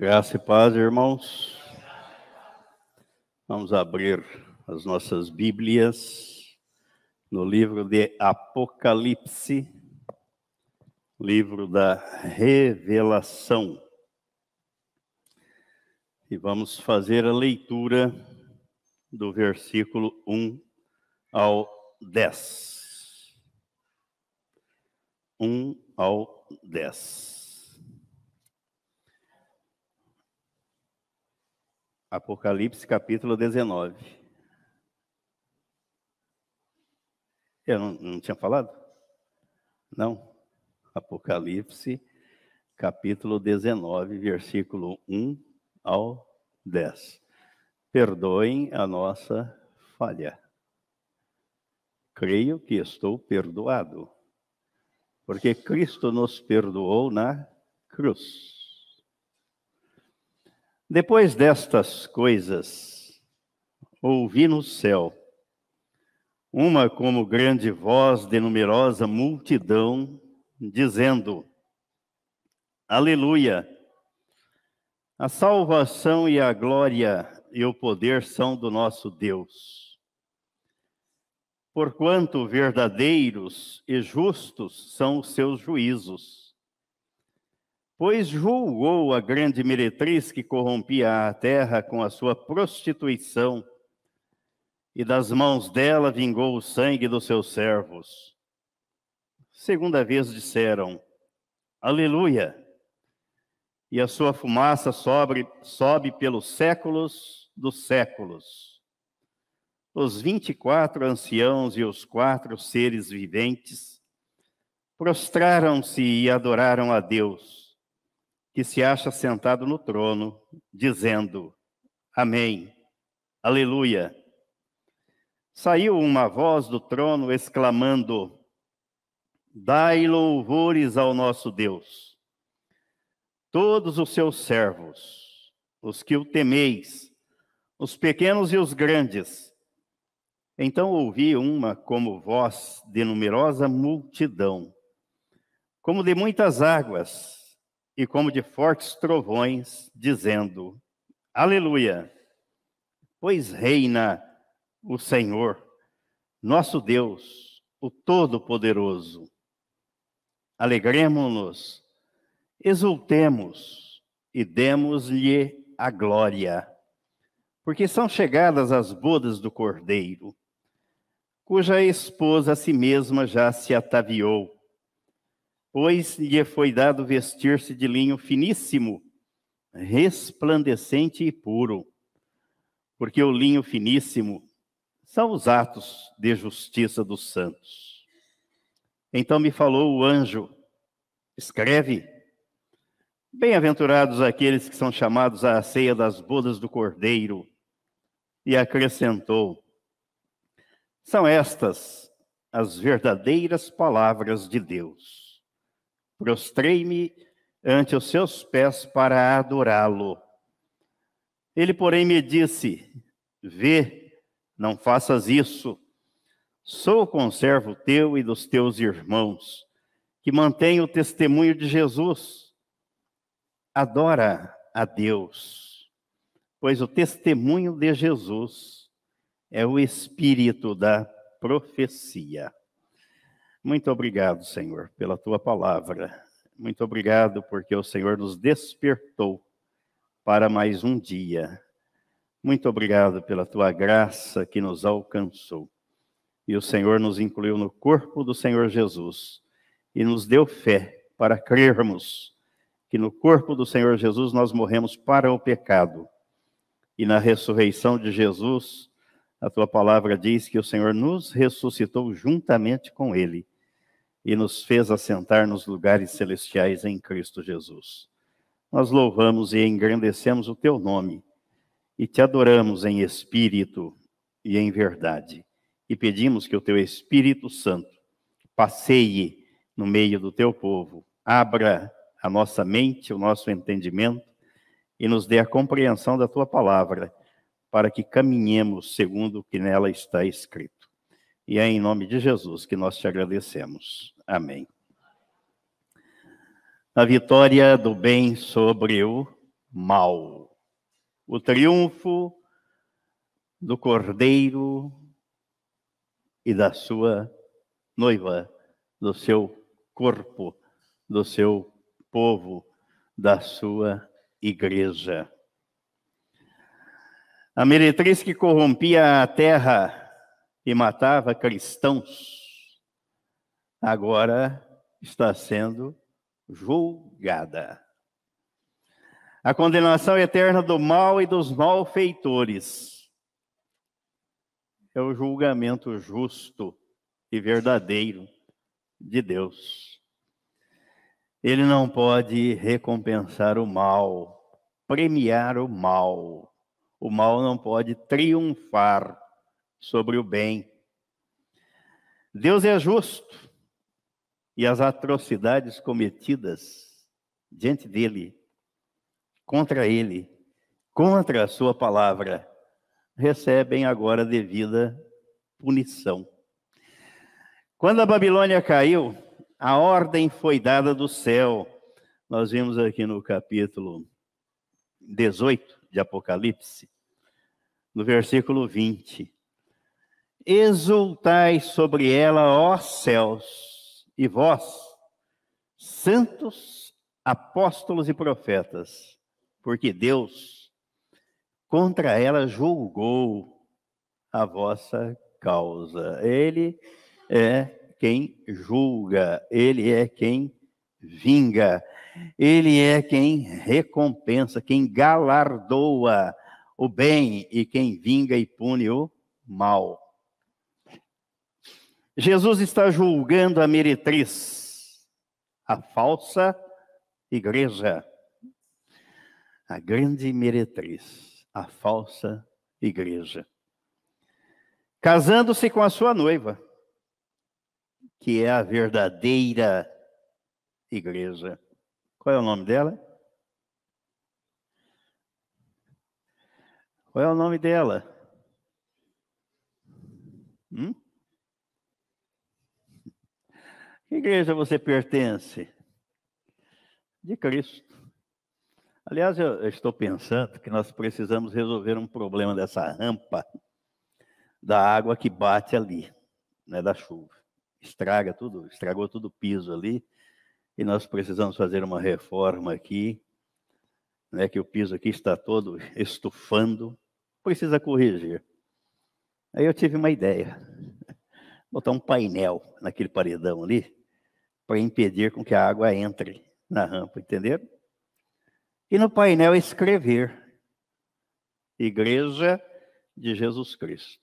Graça e paz, irmãos. Vamos abrir as nossas Bíblias no livro de Apocalipse, livro da Revelação. E vamos fazer a leitura do versículo 1 ao 10. 1 ao 10. Apocalipse capítulo 19. Eu não, não, tinha falado? Não. Apocalipse capítulo 19, versículo 1 ao 10. Perdoem a nossa falha. Creio que estou perdoado, porque Cristo nos perdoou na cruz. Depois destas coisas, ouvi no céu uma como grande voz de numerosa multidão, dizendo: Aleluia! A salvação e a glória e o poder são do nosso Deus. Porquanto verdadeiros e justos são os seus juízos pois julgou a grande meretriz que corrompia a terra com a sua prostituição, e das mãos dela vingou o sangue dos seus servos. Segunda vez disseram: Aleluia! E a sua fumaça sobe, sobe pelos séculos dos séculos. Os vinte e quatro anciãos e os quatro seres viventes prostraram-se e adoraram a Deus que se acha sentado no trono, dizendo: Amém, Aleluia. Saiu uma voz do trono exclamando: Dai louvores ao nosso Deus, todos os seus servos, os que o temeis, os pequenos e os grandes. Então ouvi uma como voz de numerosa multidão, como de muitas águas, e como de fortes trovões, dizendo: Aleluia! Pois reina o Senhor, nosso Deus, o Todo-Poderoso. Alegremos-nos, exultemos e demos-lhe a glória, porque são chegadas as bodas do Cordeiro, cuja esposa a si mesma já se ataviou pois lhe foi dado vestir-se de linho finíssimo, resplandecente e puro, porque o linho finíssimo são os atos de justiça dos santos. Então me falou o anjo: escreve. Bem-aventurados aqueles que são chamados à ceia das bodas do Cordeiro. E acrescentou: são estas as verdadeiras palavras de Deus. Prostrei-me ante os seus pés para adorá-lo. Ele, porém, me disse: Vê, não faças isso. Sou conservo teu e dos teus irmãos, que mantém o testemunho de Jesus. Adora a Deus, pois o testemunho de Jesus é o espírito da profecia. Muito obrigado, Senhor, pela tua palavra. Muito obrigado porque o Senhor nos despertou para mais um dia. Muito obrigado pela tua graça que nos alcançou. E o Senhor nos incluiu no corpo do Senhor Jesus e nos deu fé para crermos que no corpo do Senhor Jesus nós morremos para o pecado. E na ressurreição de Jesus, a tua palavra diz que o Senhor nos ressuscitou juntamente com ele e nos fez assentar nos lugares celestiais em Cristo Jesus. Nós louvamos e engrandecemos o teu nome e te adoramos em espírito e em verdade. E pedimos que o teu Espírito Santo passeie no meio do teu povo, abra a nossa mente, o nosso entendimento e nos dê a compreensão da tua palavra, para que caminhemos segundo o que nela está escrito. E é em nome de Jesus que nós te agradecemos. Amém. A vitória do bem sobre o mal. O triunfo do cordeiro e da sua noiva, do seu corpo, do seu povo, da sua igreja. A meretriz que corrompia a terra e matava cristãos, agora está sendo julgada. A condenação eterna do mal e dos malfeitores é o julgamento justo e verdadeiro de Deus. Ele não pode recompensar o mal, premiar o mal. O mal não pode triunfar sobre o bem. Deus é justo e as atrocidades cometidas diante dele, contra ele, contra a sua palavra, recebem agora devida punição. Quando a Babilônia caiu, a ordem foi dada do céu. Nós vimos aqui no capítulo 18 de Apocalipse, no versículo 20. Exultai sobre ela, ó céus, e vós, santos apóstolos e profetas, porque Deus contra ela julgou a vossa causa. Ele é quem julga, ele é quem vinga, ele é quem recompensa, quem galardoa o bem e quem vinga e pune o mal. Jesus está julgando a meretriz, a falsa igreja, a grande meretriz, a falsa igreja, casando-se com a sua noiva, que é a verdadeira igreja. Qual é o nome dela? Qual é o nome dela? Hum? Que igreja você pertence? De Cristo. Aliás, eu estou pensando que nós precisamos resolver um problema dessa rampa da água que bate ali, né, da chuva. Estraga tudo, estragou todo o piso ali, e nós precisamos fazer uma reforma aqui, né, que o piso aqui está todo estufando, precisa corrigir. Aí eu tive uma ideia, botar um painel naquele paredão ali, para impedir com que a água entre na rampa, entenderam? E no painel escrever Igreja de Jesus Cristo.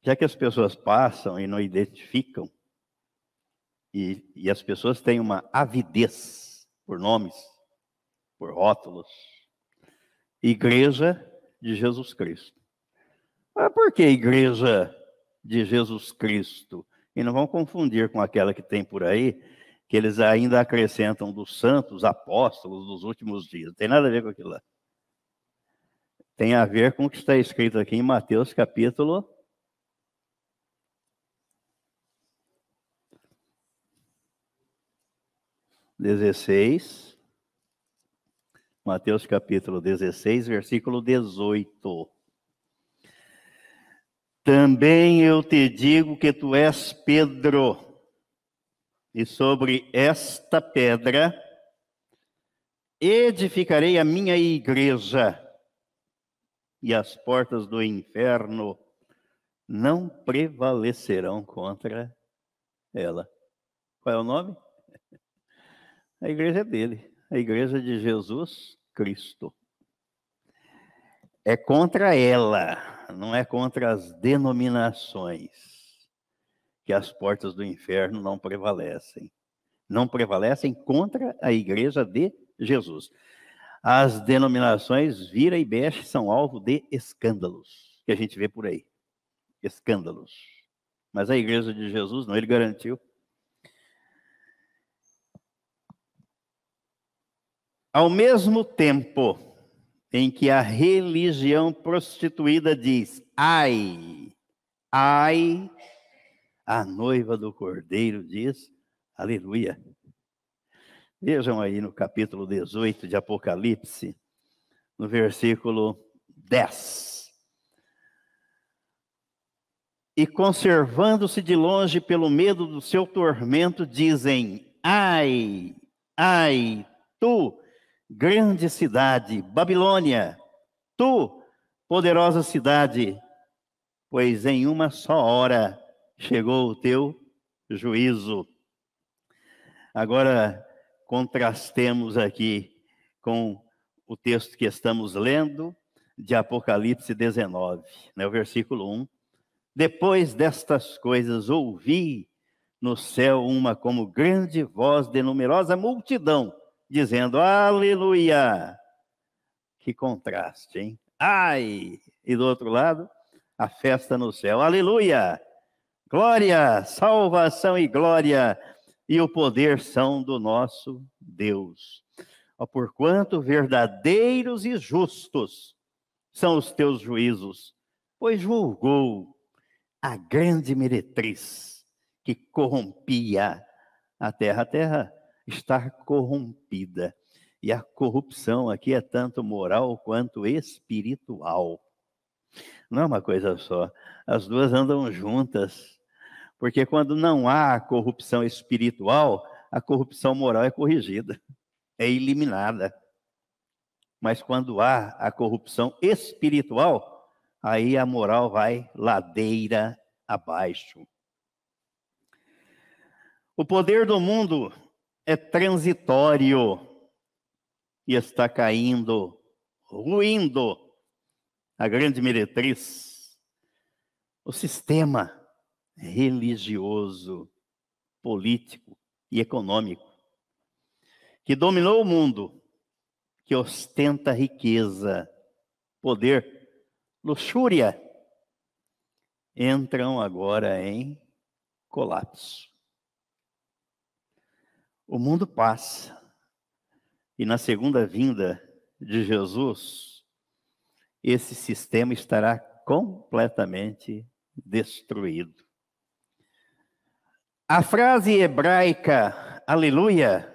Já que as pessoas passam e não identificam, e, e as pessoas têm uma avidez por nomes, por rótulos, Igreja de Jesus Cristo. Mas por que Igreja de Jesus Cristo? E não vão confundir com aquela que tem por aí, que eles ainda acrescentam dos santos apóstolos dos últimos dias. Não tem nada a ver com aquilo lá. Tem a ver com o que está escrito aqui em Mateus capítulo dezesseis. Mateus capítulo 16, versículo 18. Também eu te digo que tu és Pedro, e sobre esta pedra edificarei a minha igreja, e as portas do inferno não prevalecerão contra ela. Qual é o nome? A igreja é dele, a igreja de Jesus Cristo. É contra ela não é contra as denominações que as portas do inferno não prevalecem. Não prevalecem contra a igreja de Jesus. As denominações vira e mexe são alvo de escândalos, que a gente vê por aí. Escândalos. Mas a igreja de Jesus não, ele garantiu. Ao mesmo tempo, em que a religião prostituída diz: ai, ai, a noiva do cordeiro diz: aleluia. Vejam aí no capítulo 18 de Apocalipse, no versículo 10. E conservando-se de longe pelo medo do seu tormento, dizem: Ai, ai, tu, grande cidade, Babilônia, tu, poderosa cidade, pois em uma só hora chegou o teu juízo. Agora, contrastemos aqui com o texto que estamos lendo de Apocalipse 19, né, o versículo 1. Depois destas coisas, ouvi no céu uma como grande voz de numerosa multidão, dizendo: Aleluia! Que contraste, hein? Ai! E do outro lado, a festa no céu. Aleluia! Glória, salvação e glória e o poder são do nosso Deus. Porquanto verdadeiros e justos são os teus juízos, pois julgou a grande meretriz que corrompia a terra. A terra está corrompida. E a corrupção aqui é tanto moral quanto espiritual. Não é uma coisa só. As duas andam juntas. Porque quando não há corrupção espiritual, a corrupção moral é corrigida, é eliminada. Mas quando há a corrupção espiritual, aí a moral vai ladeira abaixo. O poder do mundo é transitório e está caindo, ruindo a grande meretriz. O sistema religioso, político e econômico, que dominou o mundo, que ostenta riqueza, poder, luxúria, entram agora em colapso. O mundo passa, e na segunda vinda de Jesus, esse sistema estará completamente destruído. A frase hebraica aleluia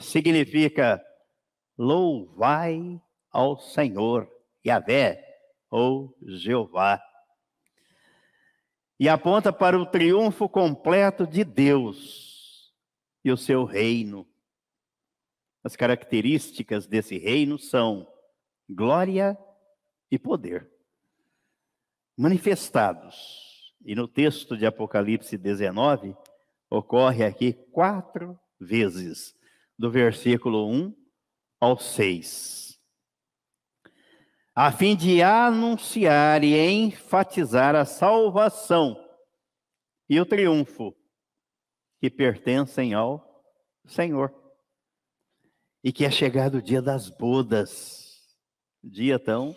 significa louvai ao Senhor, Yahvé ou Jeová. E aponta para o triunfo completo de Deus e o seu reino. As características desse reino são glória e poder manifestados. E no texto de Apocalipse 19, ocorre aqui quatro vezes, do versículo 1 ao 6. A fim de anunciar e enfatizar a salvação e o triunfo que pertencem ao Senhor. E que é chegado o dia das bodas, dia tão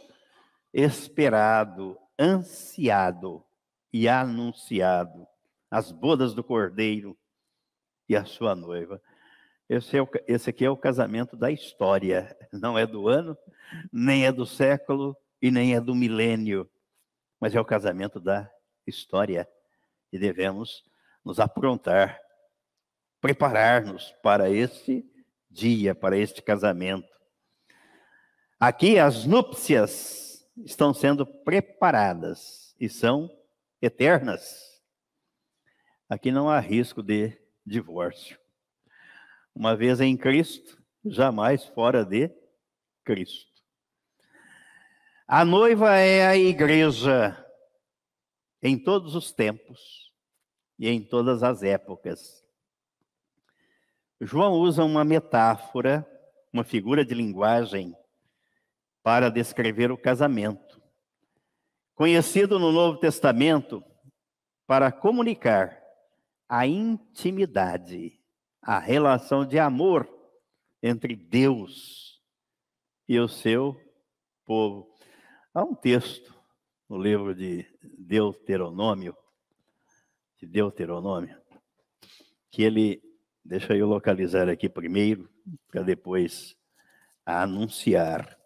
esperado, ansiado e anunciado as bodas do cordeiro e a sua noiva. Esse, é o, esse aqui é o casamento da história, não é do ano, nem é do século e nem é do milênio, mas é o casamento da história. E devemos nos aprontar, preparar-nos para este dia, para este casamento. Aqui as núpcias estão sendo preparadas e são eternas. Aqui não há risco de divórcio. Uma vez em Cristo, jamais fora de Cristo. A noiva é a igreja em todos os tempos e em todas as épocas. João usa uma metáfora, uma figura de linguagem para descrever o casamento. Conhecido no Novo Testamento para comunicar a intimidade, a relação de amor entre Deus e o seu povo. Há um texto no livro de Deuteronômio, de Deuteronômio, que ele, deixa eu localizar aqui primeiro, para depois anunciar.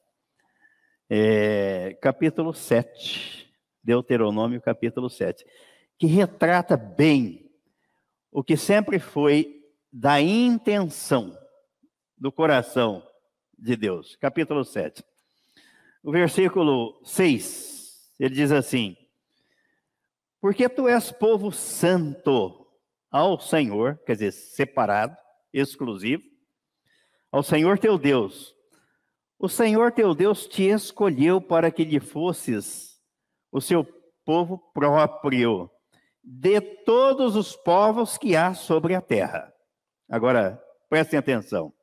É, capítulo 7, Deuteronômio, capítulo 7, que retrata bem o que sempre foi da intenção do coração de Deus. Capítulo 7. O versículo 6, ele diz assim: Porque tu és povo santo ao Senhor, quer dizer, separado, exclusivo, ao Senhor teu Deus. O Senhor teu Deus te escolheu para que lhe fosses o seu povo próprio, de todos os povos que há sobre a terra. Agora, prestem atenção.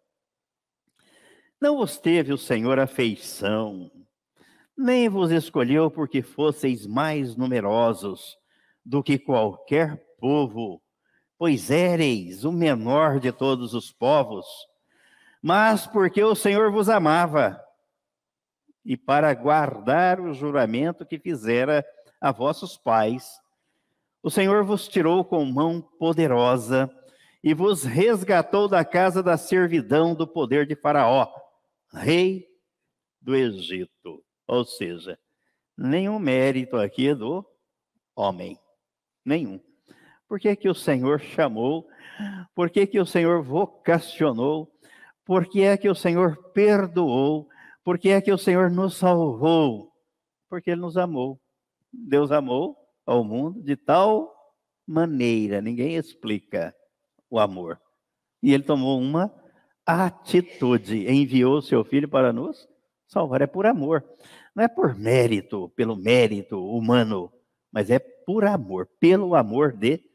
Não vos teve o Senhor afeição, nem vos escolheu porque fosseis mais numerosos do que qualquer povo, pois éreis o menor de todos os povos, mas porque o Senhor vos amava, e para guardar o juramento que fizera a vossos pais, o Senhor vos tirou com mão poderosa e vos resgatou da casa da servidão do poder de Faraó rei do Egito. Ou seja, nenhum mérito aqui do homem. Nenhum. Por que, que o Senhor chamou? Por que, que o Senhor vocacionou? Por que é que o Senhor perdoou? Por que é que o Senhor nos salvou? Porque Ele nos amou. Deus amou ao mundo de tal maneira, ninguém explica o amor. E Ele tomou uma atitude. Enviou seu filho para nos salvar. É por amor. Não é por mérito, pelo mérito humano, mas é por amor, pelo amor de Deus.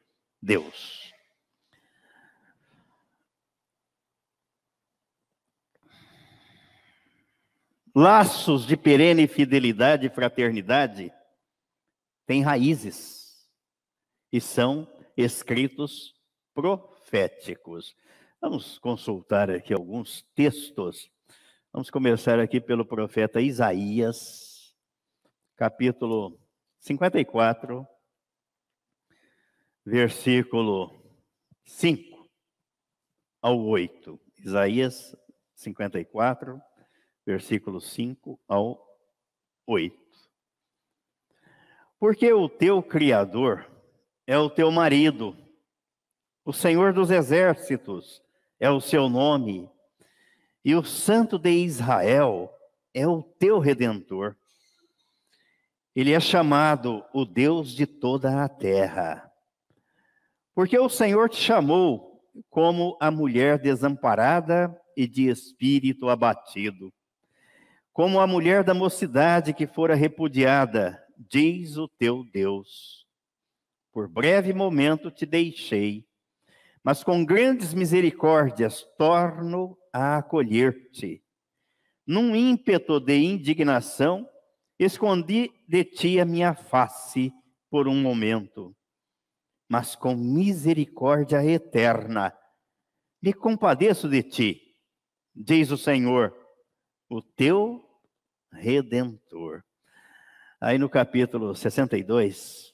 Laços de perene fidelidade e fraternidade têm raízes e são escritos proféticos. Vamos consultar aqui alguns textos. Vamos começar aqui pelo profeta Isaías, capítulo 54, versículo 5 ao 8. Isaías 54, versículo 5 ao 8. Porque o teu Criador é o teu marido, o Senhor dos exércitos, é o seu nome, e o Santo de Israel é o teu redentor. Ele é chamado o Deus de toda a terra. Porque o Senhor te chamou como a mulher desamparada e de espírito abatido, como a mulher da mocidade que fora repudiada, diz o teu Deus. Por breve momento te deixei, mas com grandes misericórdias torno a acolher-te. Num ímpeto de indignação, escondi de ti a minha face por um momento, mas com misericórdia eterna me compadeço de ti, diz o Senhor, o teu redentor. Aí no capítulo 62,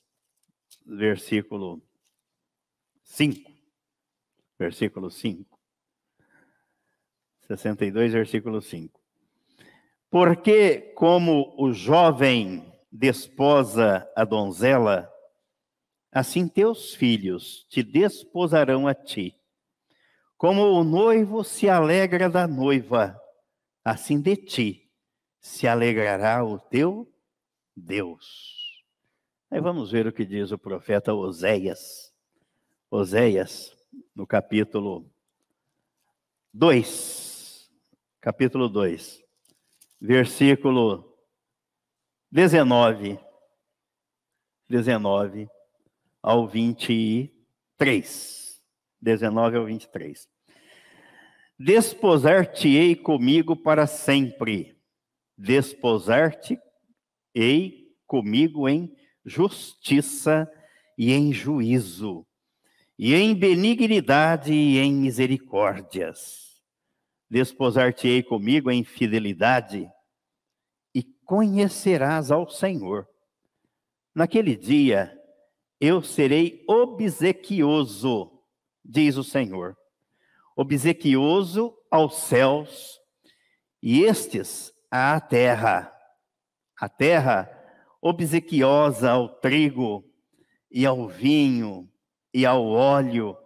versículo 5 versículo 5. 62, versículo 5. Porque, como o jovem desposa a donzela, assim teus filhos te desposarão a ti. Como o noivo se alegra da noiva, assim de ti se alegrará o teu Deus. Aí vamos ver o que diz o profeta Oséias. Oséias, no capítulo 2, capítulo 2, versículo 19, 19 ao 23. 19 ao 23. Desposar-te-ei comigo para sempre, desposar-te-ei comigo em justiça e em juízo e em benignidade e em misericórdias. Desposar-te-ei comigo em fidelidade e conhecerás ao Senhor. Naquele dia eu serei obsequioso, diz o Senhor, obsequioso aos céus e estes à terra. A terra obsequiosa ao trigo e ao vinho e ao óleo,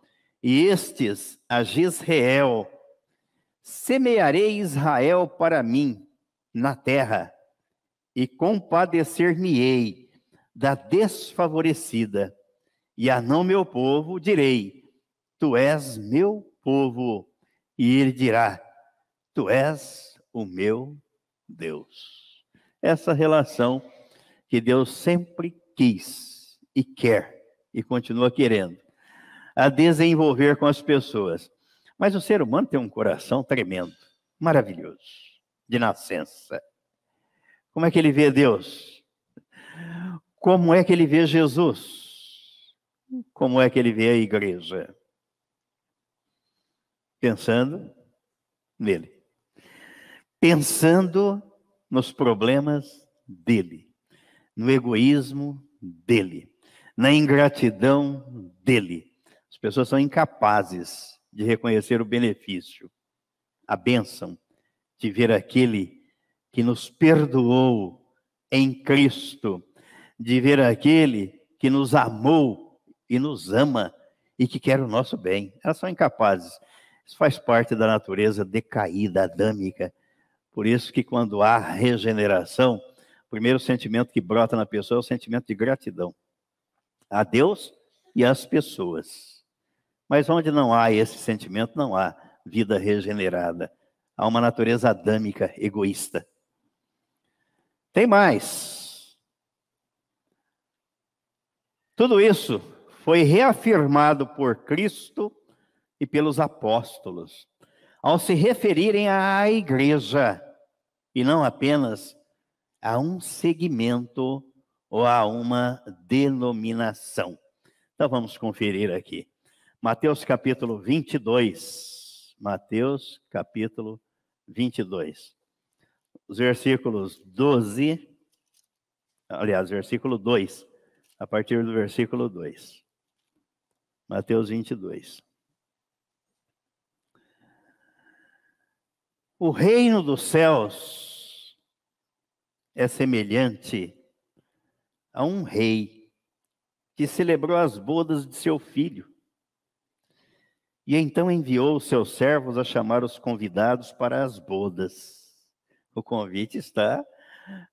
e estes a Gisrael, Semearei Israel para mim na terra, e compadecer-me-ei da desfavorecida, e a não meu povo direi: Tu és meu povo, e ele dirá: Tu és o meu Deus. Essa relação que Deus sempre quis e quer e continua querendo a desenvolver com as pessoas. Mas o ser humano tem um coração tremendo, maravilhoso, de nascença. Como é que ele vê Deus? Como é que ele vê Jesus? Como é que ele vê a igreja? Pensando nele. Pensando nos problemas dele, no egoísmo dele, na ingratidão dele. As pessoas são incapazes de reconhecer o benefício, a bênção de ver aquele que nos perdoou em Cristo, de ver aquele que nos amou e nos ama e que quer o nosso bem. Elas são incapazes. Isso faz parte da natureza decaída, adâmica. Por isso que quando há regeneração, o primeiro sentimento que brota na pessoa é o sentimento de gratidão a Deus e às pessoas. Mas onde não há esse sentimento, não há vida regenerada. Há uma natureza adâmica, egoísta. Tem mais. Tudo isso foi reafirmado por Cristo e pelos apóstolos, ao se referirem à igreja, e não apenas a um segmento ou a uma denominação. Então vamos conferir aqui. Mateus capítulo 22. Mateus capítulo 22. Os versículos 12, aliás, versículo 2, a partir do versículo 2. Mateus 22. O reino dos céus é semelhante a um rei que celebrou as bodas de seu filho e então enviou seus servos a chamar os convidados para as bodas. O convite está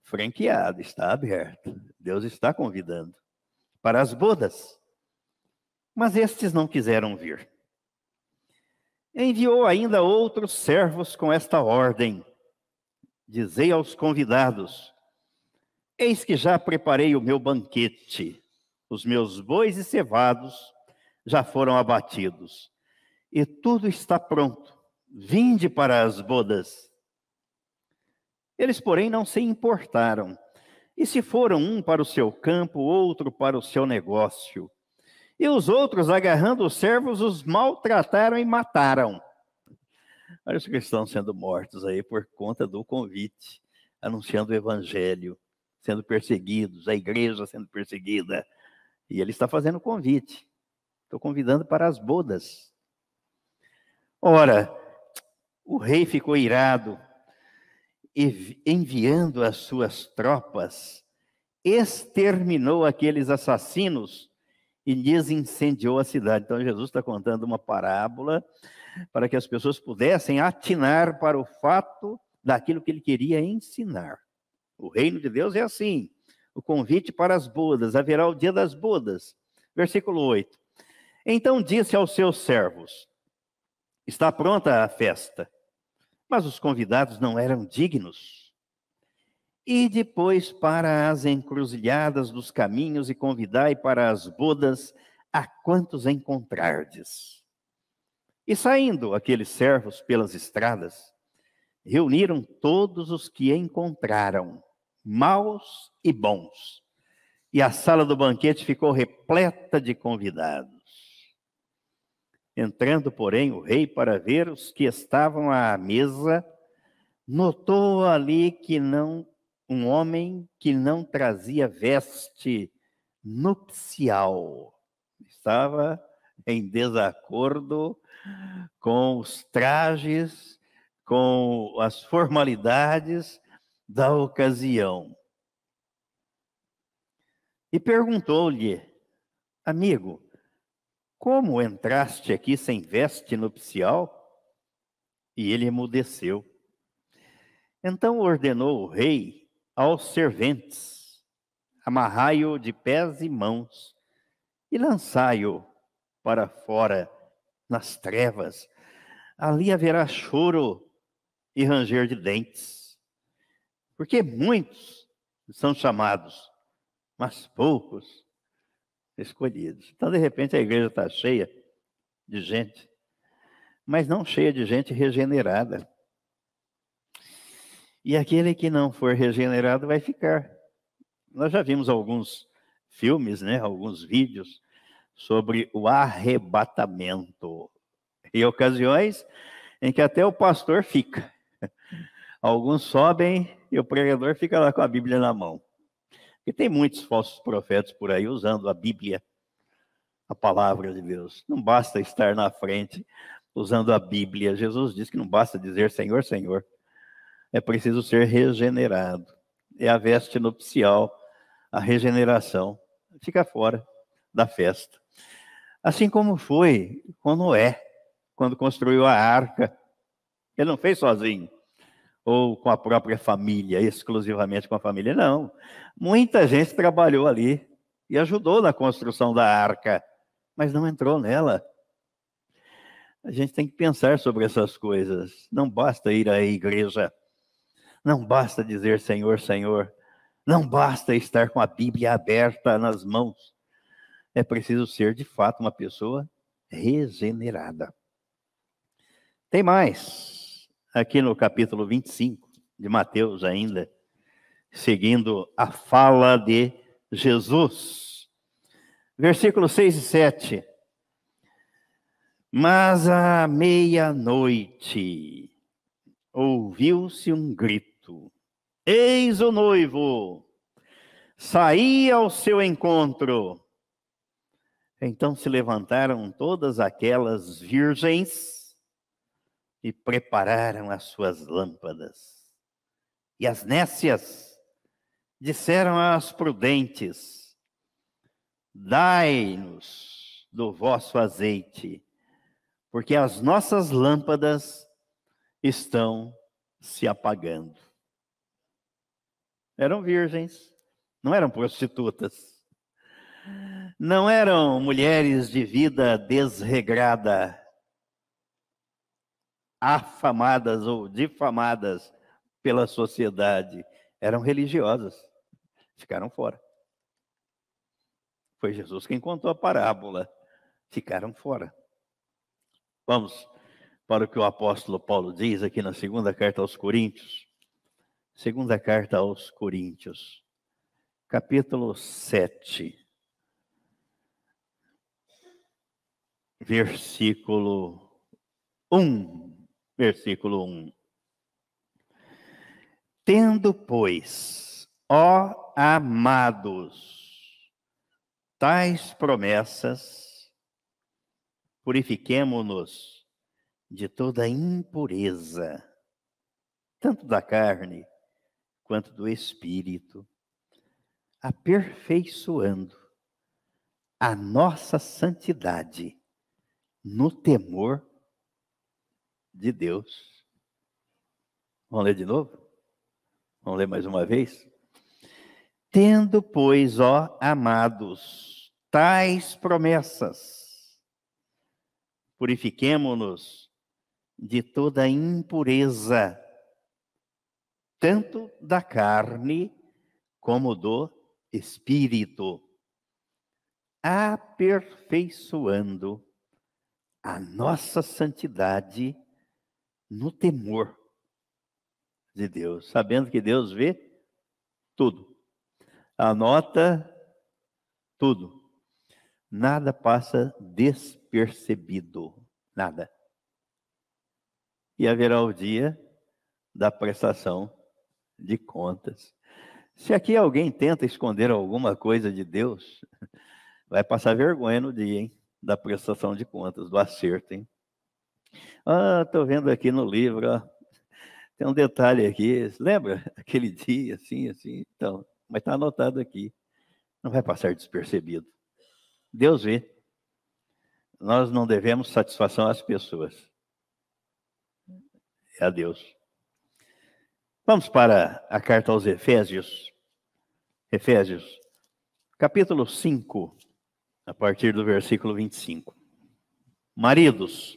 franqueado, está aberto. Deus está convidando para as bodas. Mas estes não quiseram vir. Enviou ainda outros servos com esta ordem: Dizei aos convidados: Eis que já preparei o meu banquete, os meus bois e cevados já foram abatidos e tudo está pronto. Vinde para as bodas. Eles, porém, não se importaram. E se foram um para o seu campo, outro para o seu negócio. E os outros, agarrando os servos, os maltrataram e mataram. Olha os estão sendo mortos aí por conta do convite, anunciando o evangelho, sendo perseguidos, a igreja sendo perseguida. E ele está fazendo convite. Estou convidando para as bodas. Ora, o rei ficou irado enviando as suas tropas, exterminou aqueles assassinos e lhes incendiou a cidade. Então, Jesus está contando uma parábola para que as pessoas pudessem atinar para o fato daquilo que ele queria ensinar. O reino de Deus é assim: o convite para as bodas, haverá o dia das bodas. Versículo 8. Então disse aos seus servos: Está pronta a festa. Mas os convidados não eram dignos. E depois para as encruzilhadas dos caminhos e convidai para as bodas a quantos encontrardes. E saindo aqueles servos pelas estradas, reuniram todos os que encontraram, maus e bons. E a sala do banquete ficou repleta de convidados. Entrando, porém, o rei para ver os que estavam à mesa, notou ali que não um homem que não trazia veste nupcial. Estava em desacordo com os trajes, com as formalidades da ocasião. E perguntou-lhe, amigo, como entraste aqui sem veste nupcial? e ele emudeceu. Então ordenou o rei aos serventes: amarrai-o de pés e mãos e lançai-o para fora nas trevas. Ali haverá choro e ranger de dentes. Porque muitos são chamados, mas poucos escolhidos. Então, de repente, a igreja está cheia de gente, mas não cheia de gente regenerada. E aquele que não for regenerado vai ficar. Nós já vimos alguns filmes, né, alguns vídeos sobre o arrebatamento. E ocasiões em que até o pastor fica. Alguns sobem e o pregador fica lá com a Bíblia na mão. E tem muitos falsos profetas por aí usando a Bíblia, a palavra de Deus. Não basta estar na frente usando a Bíblia. Jesus disse que não basta dizer Senhor, Senhor. É preciso ser regenerado. É a veste nupcial, a regeneração. Fica fora da festa. Assim como foi com Noé, quando construiu a arca. Ele não fez sozinho, ou com a própria família, exclusivamente com a família, não. Muita gente trabalhou ali e ajudou na construção da arca, mas não entrou nela. A gente tem que pensar sobre essas coisas. Não basta ir à igreja, não basta dizer Senhor, Senhor, não basta estar com a Bíblia aberta nas mãos é preciso ser de fato uma pessoa regenerada. Tem mais, aqui no capítulo 25 de Mateus, ainda, seguindo a fala de Jesus. Versículos 6 e 7. Mas à meia-noite ouviu-se um grito: Eis o noivo! Saí ao seu encontro então se levantaram todas aquelas virgens e prepararam as suas lâmpadas. E as nécias disseram às prudentes: Dai-nos do vosso azeite, porque as nossas lâmpadas estão se apagando. Eram virgens, não eram prostitutas não eram mulheres de vida desregrada, afamadas ou difamadas pela sociedade, eram religiosas, ficaram fora. Foi Jesus quem contou a parábola, ficaram fora. Vamos para o que o apóstolo Paulo diz aqui na segunda carta aos Coríntios. Segunda carta aos Coríntios, capítulo 7. versículo 1. Versículo 1. Tendo, pois, ó amados, tais promessas, purifiquemo-nos de toda impureza, tanto da carne quanto do espírito, aperfeiçoando a nossa santidade no temor de Deus. Vamos ler de novo? Vamos ler mais uma vez? Tendo, pois, ó amados, tais promessas, purifiquemo-nos de toda impureza, tanto da carne como do espírito, aperfeiçoando a nossa santidade no temor de Deus, sabendo que Deus vê tudo, anota tudo, nada passa despercebido, nada. E haverá o dia da prestação de contas. Se aqui alguém tenta esconder alguma coisa de Deus, vai passar vergonha no dia, hein? da prestação de contas, do acerto, hein? Ah, estou vendo aqui no livro, ó, tem um detalhe aqui, lembra aquele dia, assim, assim, então, mas está anotado aqui, não vai passar despercebido. Deus vê. Nós não devemos satisfação às pessoas. é a Deus. Vamos para a carta aos Efésios. Efésios, capítulo 5, a partir do versículo 25. Maridos,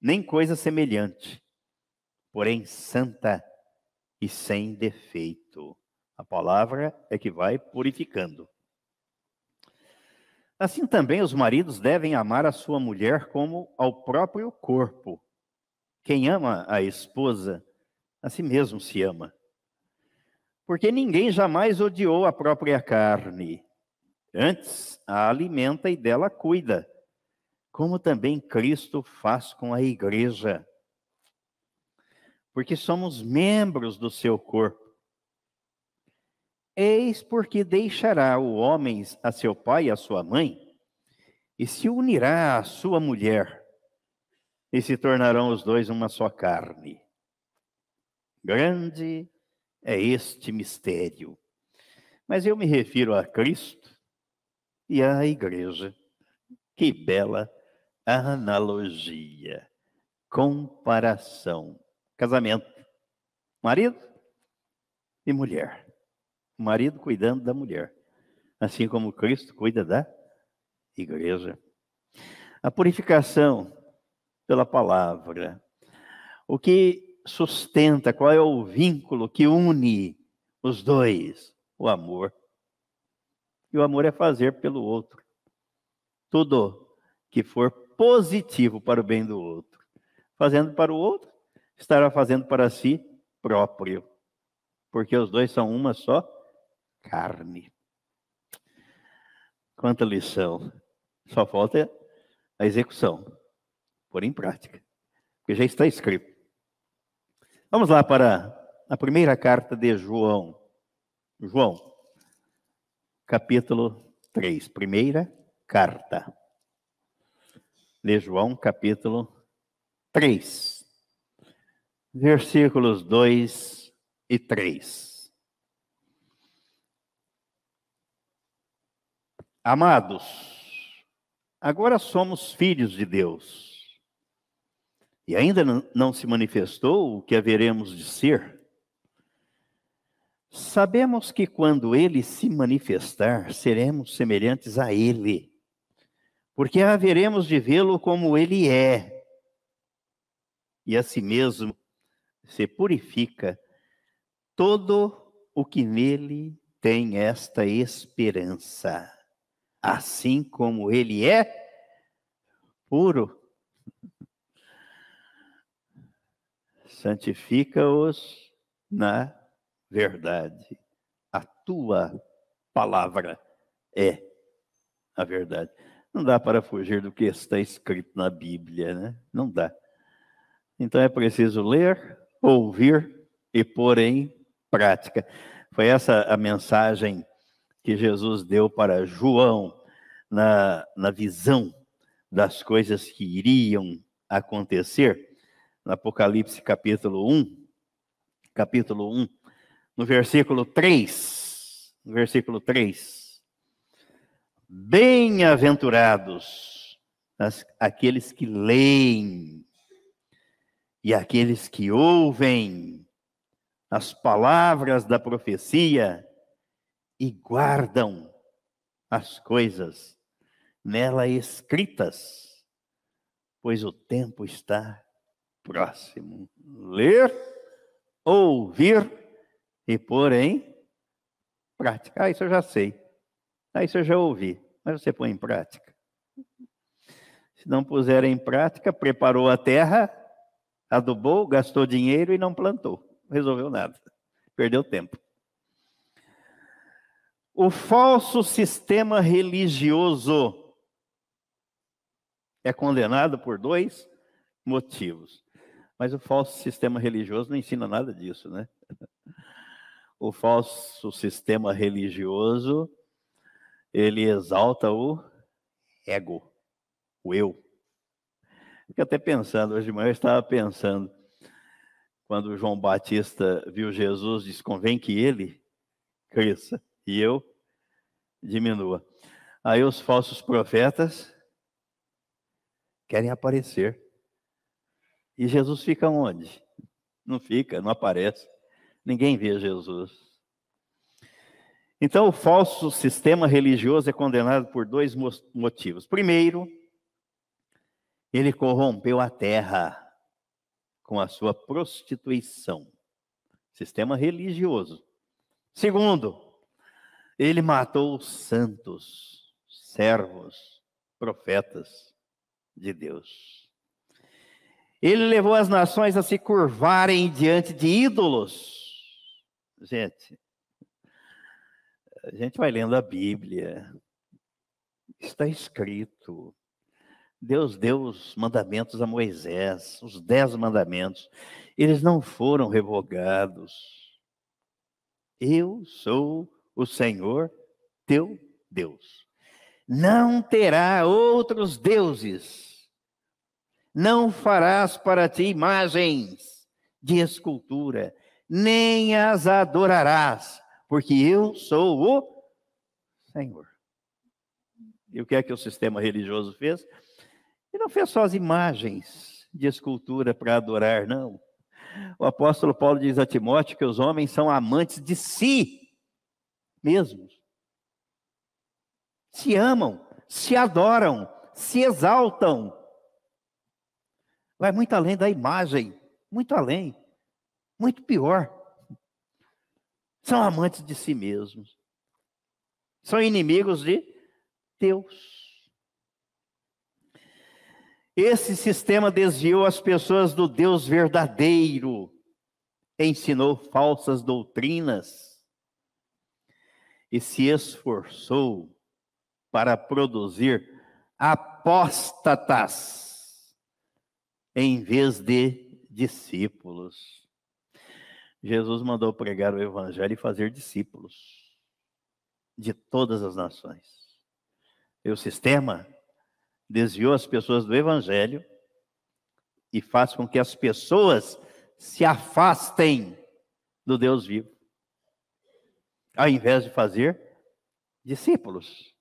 nem coisa semelhante, porém santa e sem defeito. A palavra é que vai purificando. Assim também os maridos devem amar a sua mulher como ao próprio corpo. Quem ama a esposa, a si mesmo se ama. Porque ninguém jamais odiou a própria carne. Antes, a alimenta e dela cuida, como também Cristo faz com a igreja. Porque somos membros do seu corpo. Eis porque deixará o homem a seu pai e a sua mãe, e se unirá à sua mulher, e se tornarão os dois uma só carne. Grande é este mistério. Mas eu me refiro a Cristo e à igreja. Que bela analogia, comparação. Casamento, marido e mulher o marido cuidando da mulher, assim como Cristo cuida da igreja. A purificação pela palavra. O que sustenta, qual é o vínculo que une os dois? O amor. E o amor é fazer pelo outro. Tudo que for positivo para o bem do outro. Fazendo para o outro, estará fazendo para si próprio. Porque os dois são uma só carne. Quanta lição. Só falta a execução, por em prática, porque já está escrito. Vamos lá para a primeira carta de João. João, capítulo 3. Primeira carta de João, capítulo 3. Versículos 2 e 3. Amados, agora somos filhos de Deus. E ainda não se manifestou o que haveremos de ser. Sabemos que quando ele se manifestar, seremos semelhantes a ele, porque haveremos de vê-lo como ele é. E a si mesmo se purifica todo o que nele tem esta esperança assim como ele é puro. Santifica-os na verdade. A tua palavra é a verdade. Não dá para fugir do que está escrito na Bíblia, né? Não dá. Então é preciso ler, ouvir e pôr em prática. Foi essa a mensagem que Jesus deu para João na, na visão das coisas que iriam acontecer, no Apocalipse capítulo 1, capítulo 1, no versículo 3, no versículo 3. Bem-aventurados aqueles que leem e aqueles que ouvem as palavras da profecia e guardam as coisas nela escritas, pois o tempo está próximo. Ler, ouvir e pôr em prática. Ah, isso eu já sei. Ah, isso eu já ouvi. Mas você põe em prática. Se não puser em prática, preparou a terra, adubou, gastou dinheiro e não plantou. Resolveu nada. Perdeu tempo. O falso sistema religioso é condenado por dois motivos. Mas o falso sistema religioso não ensina nada disso, né? O falso sistema religioso, ele exalta o ego, o eu. Fico até pensando, hoje de manhã eu estava pensando, quando João Batista viu Jesus, disse: convém que ele cresça e eu diminua. Aí os falsos profetas querem aparecer. E Jesus fica onde? Não fica, não aparece. Ninguém vê Jesus. Então, o falso sistema religioso é condenado por dois motivos. Primeiro, ele corrompeu a terra com a sua prostituição. Sistema religioso. Segundo, ele matou os santos, servos, profetas de Deus. Ele levou as nações a se curvarem diante de ídolos. Gente, a gente vai lendo a Bíblia, está escrito. Deus deu os mandamentos a Moisés, os dez mandamentos. Eles não foram revogados. Eu sou o Senhor teu Deus. Não terá outros deuses. Não farás para ti imagens de escultura, nem as adorarás, porque eu sou o Senhor. E o que é que o sistema religioso fez? E não fez só as imagens de escultura para adorar, não. O apóstolo Paulo diz a Timóteo que os homens são amantes de si mesmos. Se amam, se adoram, se exaltam. Vai muito além da imagem, muito além, muito pior. São amantes de si mesmos. São inimigos de Deus. Esse sistema desviou as pessoas do Deus verdadeiro, ensinou falsas doutrinas e se esforçou para produzir apóstatas em vez de discípulos. Jesus mandou pregar o evangelho e fazer discípulos de todas as nações. E o sistema desviou as pessoas do evangelho e faz com que as pessoas se afastem do Deus vivo, ao invés de fazer discípulos.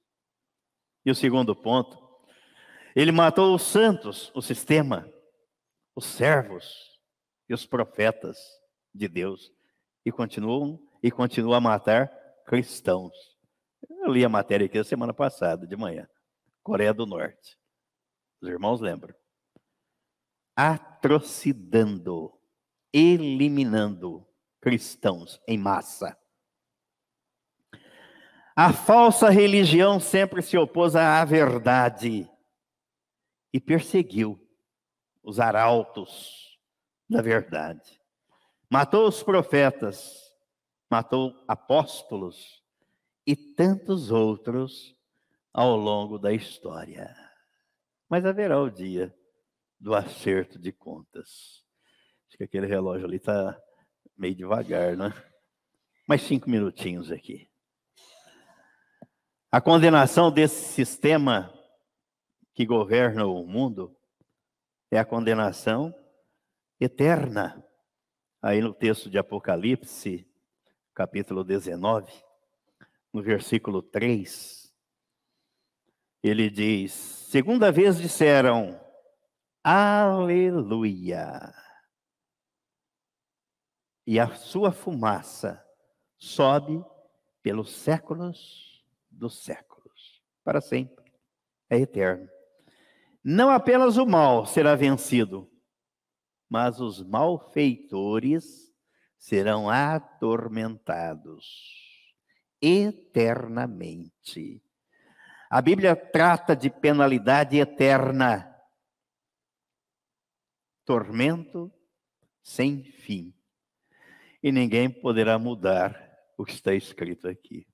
E o segundo ponto, ele matou os santos, o sistema, os servos e os profetas de Deus e continuam e continua a matar cristãos. Eu li a matéria aqui a semana passada de manhã. Coreia do Norte. Os irmãos lembram. Atrocidando, eliminando cristãos em massa. A falsa religião sempre se opôs à verdade e perseguiu os arautos da verdade. Matou os profetas, matou apóstolos e tantos outros ao longo da história. Mas haverá o dia do acerto de contas. Acho que aquele relógio ali está meio devagar, né? Mais cinco minutinhos aqui. A condenação desse sistema que governa o mundo é a condenação eterna. Aí no texto de Apocalipse, capítulo 19, no versículo 3, ele diz: Segunda vez disseram, Aleluia. E a sua fumaça sobe pelos séculos dos séculos, para sempre. É eterno. Não apenas o mal será vencido, mas os malfeitores serão atormentados eternamente. A Bíblia trata de penalidade eterna, tormento sem fim. E ninguém poderá mudar o que está escrito aqui.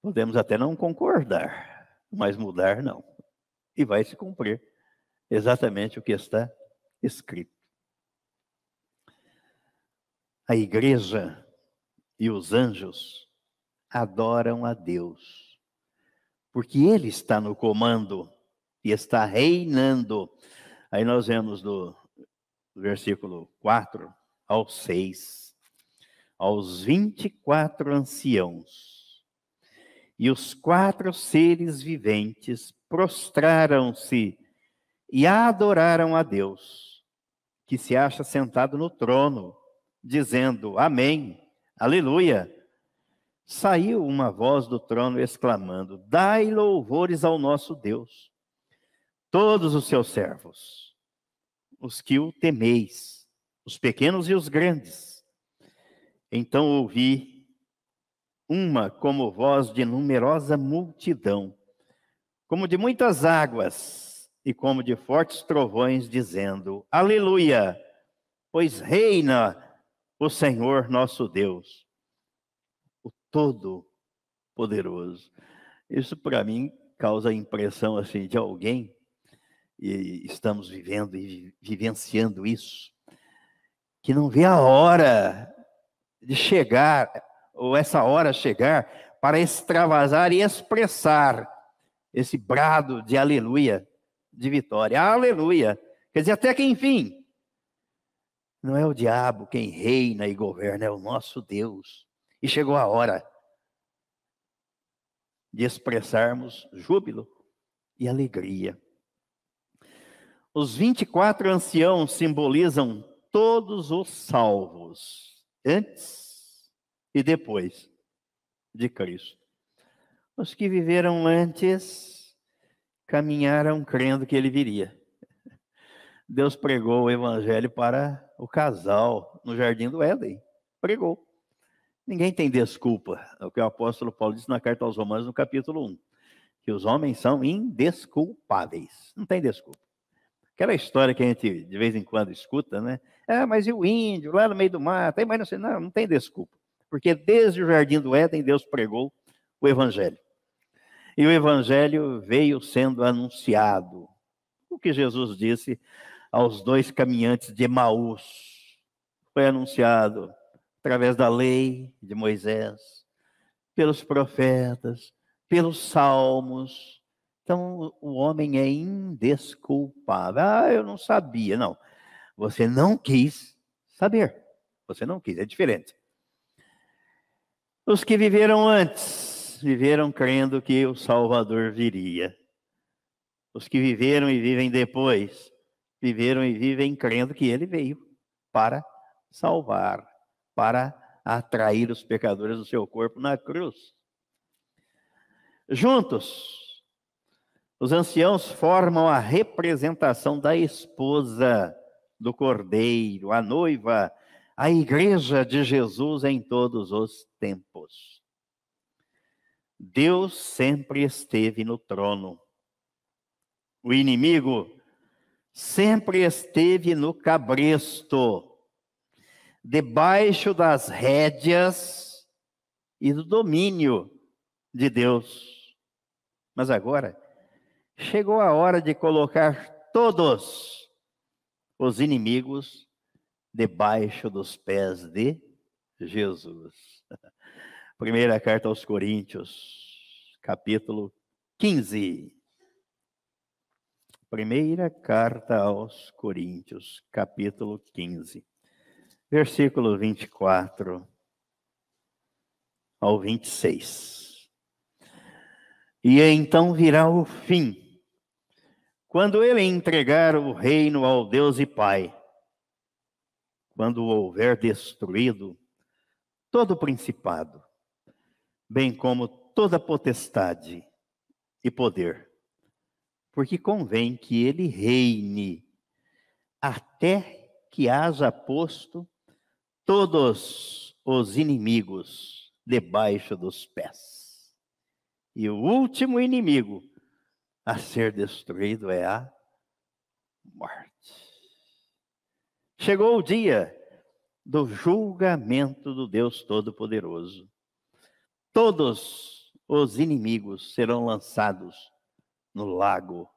Podemos até não concordar, mas mudar não. E vai se cumprir exatamente o que está escrito. A igreja e os anjos adoram a Deus, porque Ele está no comando e está reinando. Aí nós vemos do versículo 4 ao 6, aos 24 anciãos e os quatro seres viventes prostraram-se e adoraram a Deus, que se acha sentado no trono, dizendo: Amém, Aleluia. Saiu uma voz do trono exclamando: Dai louvores ao nosso Deus, todos os seus servos, os que o temeis, os pequenos e os grandes. Então ouvi uma como voz de numerosa multidão, como de muitas águas e como de fortes trovões, dizendo: Aleluia, pois reina o Senhor nosso Deus, o Todo-Poderoso. Isso para mim causa a impressão assim de alguém e estamos vivendo e vivenciando isso, que não vê a hora de chegar ou essa hora chegar para extravasar e expressar esse brado de aleluia, de vitória. Aleluia. Quer dizer, até que enfim, não é o diabo quem reina e governa, é o nosso Deus. E chegou a hora de expressarmos júbilo e alegria. Os 24 anciãos simbolizam todos os salvos, antes e depois de Cristo. Os que viveram antes caminharam crendo que ele viria. Deus pregou o evangelho para o casal no jardim do Éden. Pregou. Ninguém tem desculpa. É o que o apóstolo Paulo disse na carta aos Romanos, no capítulo 1. Que os homens são indesculpáveis. Não tem desculpa. Aquela história que a gente de vez em quando escuta, né? Ah, mas e o índio lá no meio do mato? Mas não sei, não, não tem desculpa. Porque desde o jardim do Éden, Deus pregou o evangelho. E o evangelho veio sendo anunciado. O que Jesus disse aos dois caminhantes de Emaús. Foi anunciado através da lei de Moisés, pelos profetas, pelos salmos. Então, o homem é indesculpável. Ah, eu não sabia. Não. Você não quis saber. Você não quis, é diferente. Os que viveram antes, viveram crendo que o Salvador viria. Os que viveram e vivem depois, viveram e vivem crendo que ele veio para salvar, para atrair os pecadores do seu corpo na cruz. Juntos, os anciãos formam a representação da esposa do cordeiro, a noiva, a igreja de Jesus em todos os tempos. Deus sempre esteve no trono. O inimigo sempre esteve no cabresto, debaixo das rédeas e do domínio de Deus. Mas agora chegou a hora de colocar todos os inimigos debaixo dos pés de Jesus. Primeira carta aos Coríntios, capítulo 15. Primeira carta aos Coríntios, capítulo 15, versículo 24 ao 26. E então virá o fim, quando ele entregar o reino ao Deus e Pai, quando houver destruído todo o principado, bem como toda potestade e poder porque convém que ele reine até que haja posto todos os inimigos debaixo dos pés. E o último inimigo a ser destruído é a morte. Chegou o dia do julgamento do Deus Todo-Poderoso. Todos os inimigos serão lançados no lago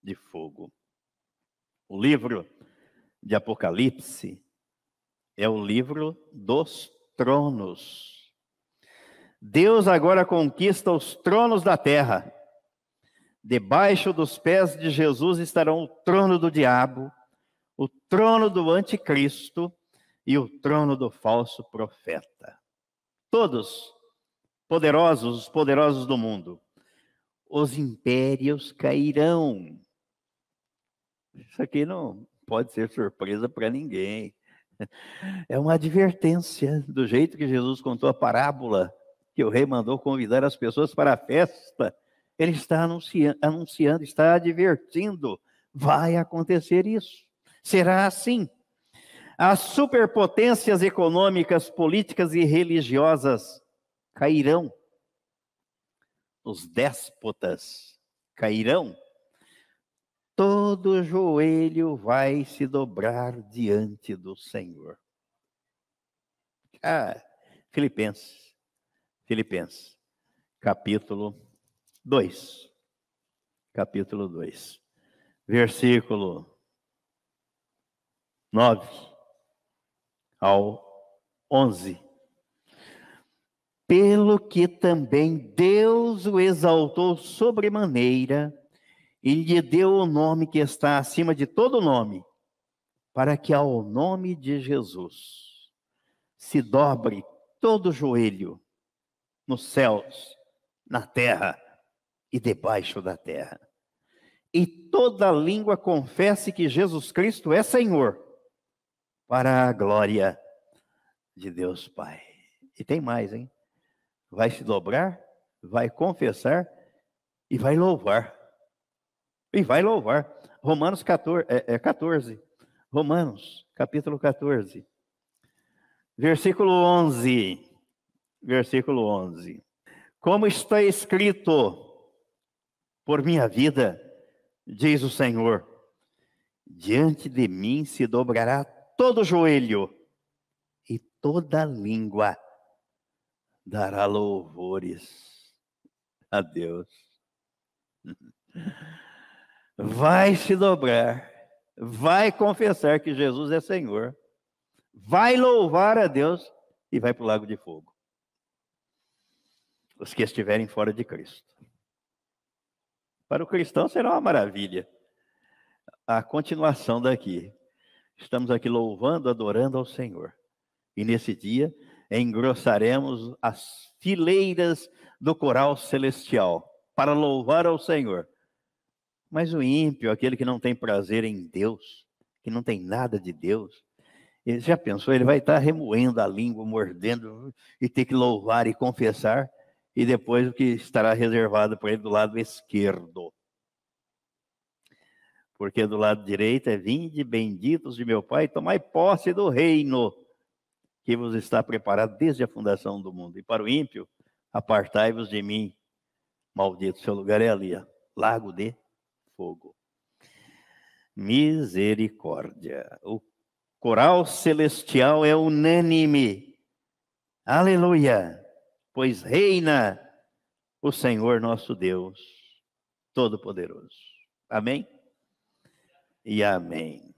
de fogo. O livro de Apocalipse é o livro dos tronos. Deus agora conquista os tronos da terra. Debaixo dos pés de Jesus estarão o trono do diabo, o trono do anticristo e o trono do falso profeta. Todos poderosos, os poderosos do mundo. Os impérios cairão. Isso aqui não pode ser surpresa para ninguém. É uma advertência do jeito que Jesus contou a parábola que o rei mandou convidar as pessoas para a festa. Ele está anunciando, anunciando está advertindo, vai acontecer isso. Será assim. As superpotências econômicas, políticas e religiosas cairão. Os déspotas cairão. Todo joelho vai se dobrar diante do Senhor. Ah, Filipenses, Filipenses, capítulo 2. Capítulo 2, versículo 9 ao 11. Pelo que também Deus o exaltou sobremaneira e lhe deu o nome que está acima de todo nome, para que ao nome de Jesus se dobre todo joelho nos céus, na terra e debaixo da terra. E toda língua confesse que Jesus Cristo é Senhor para a glória de Deus Pai. E tem mais, hein? Vai se dobrar, vai confessar e vai louvar. E vai louvar. Romanos 14, é, é 14. Romanos, capítulo 14. Versículo 11. Versículo 11. Como está escrito, por minha vida, diz o Senhor, diante de mim se dobrará todo joelho e toda língua dará louvores a Deus. Vai se dobrar, vai confessar que Jesus é Senhor, vai louvar a Deus e vai para o lago de fogo. Os que estiverem fora de Cristo. Para o cristão será uma maravilha. A continuação daqui. Estamos aqui louvando, adorando ao Senhor. E nesse dia engrossaremos as fileiras do coral celestial para louvar ao Senhor. Mas o ímpio, aquele que não tem prazer em Deus, que não tem nada de Deus, ele já pensou, ele vai estar remoendo a língua, mordendo e ter que louvar e confessar, e depois o que estará reservado para ele do lado esquerdo porque do lado direito é vinde benditos de meu Pai, tomai posse do reino que vos está preparado desde a fundação do mundo. E para o ímpio, apartai-vos de mim, maldito. Seu lugar é ali, ó, lago de fogo. Misericórdia. O coral celestial é unânime. Aleluia! Pois reina o Senhor nosso Deus Todo-Poderoso. Amém? e amém.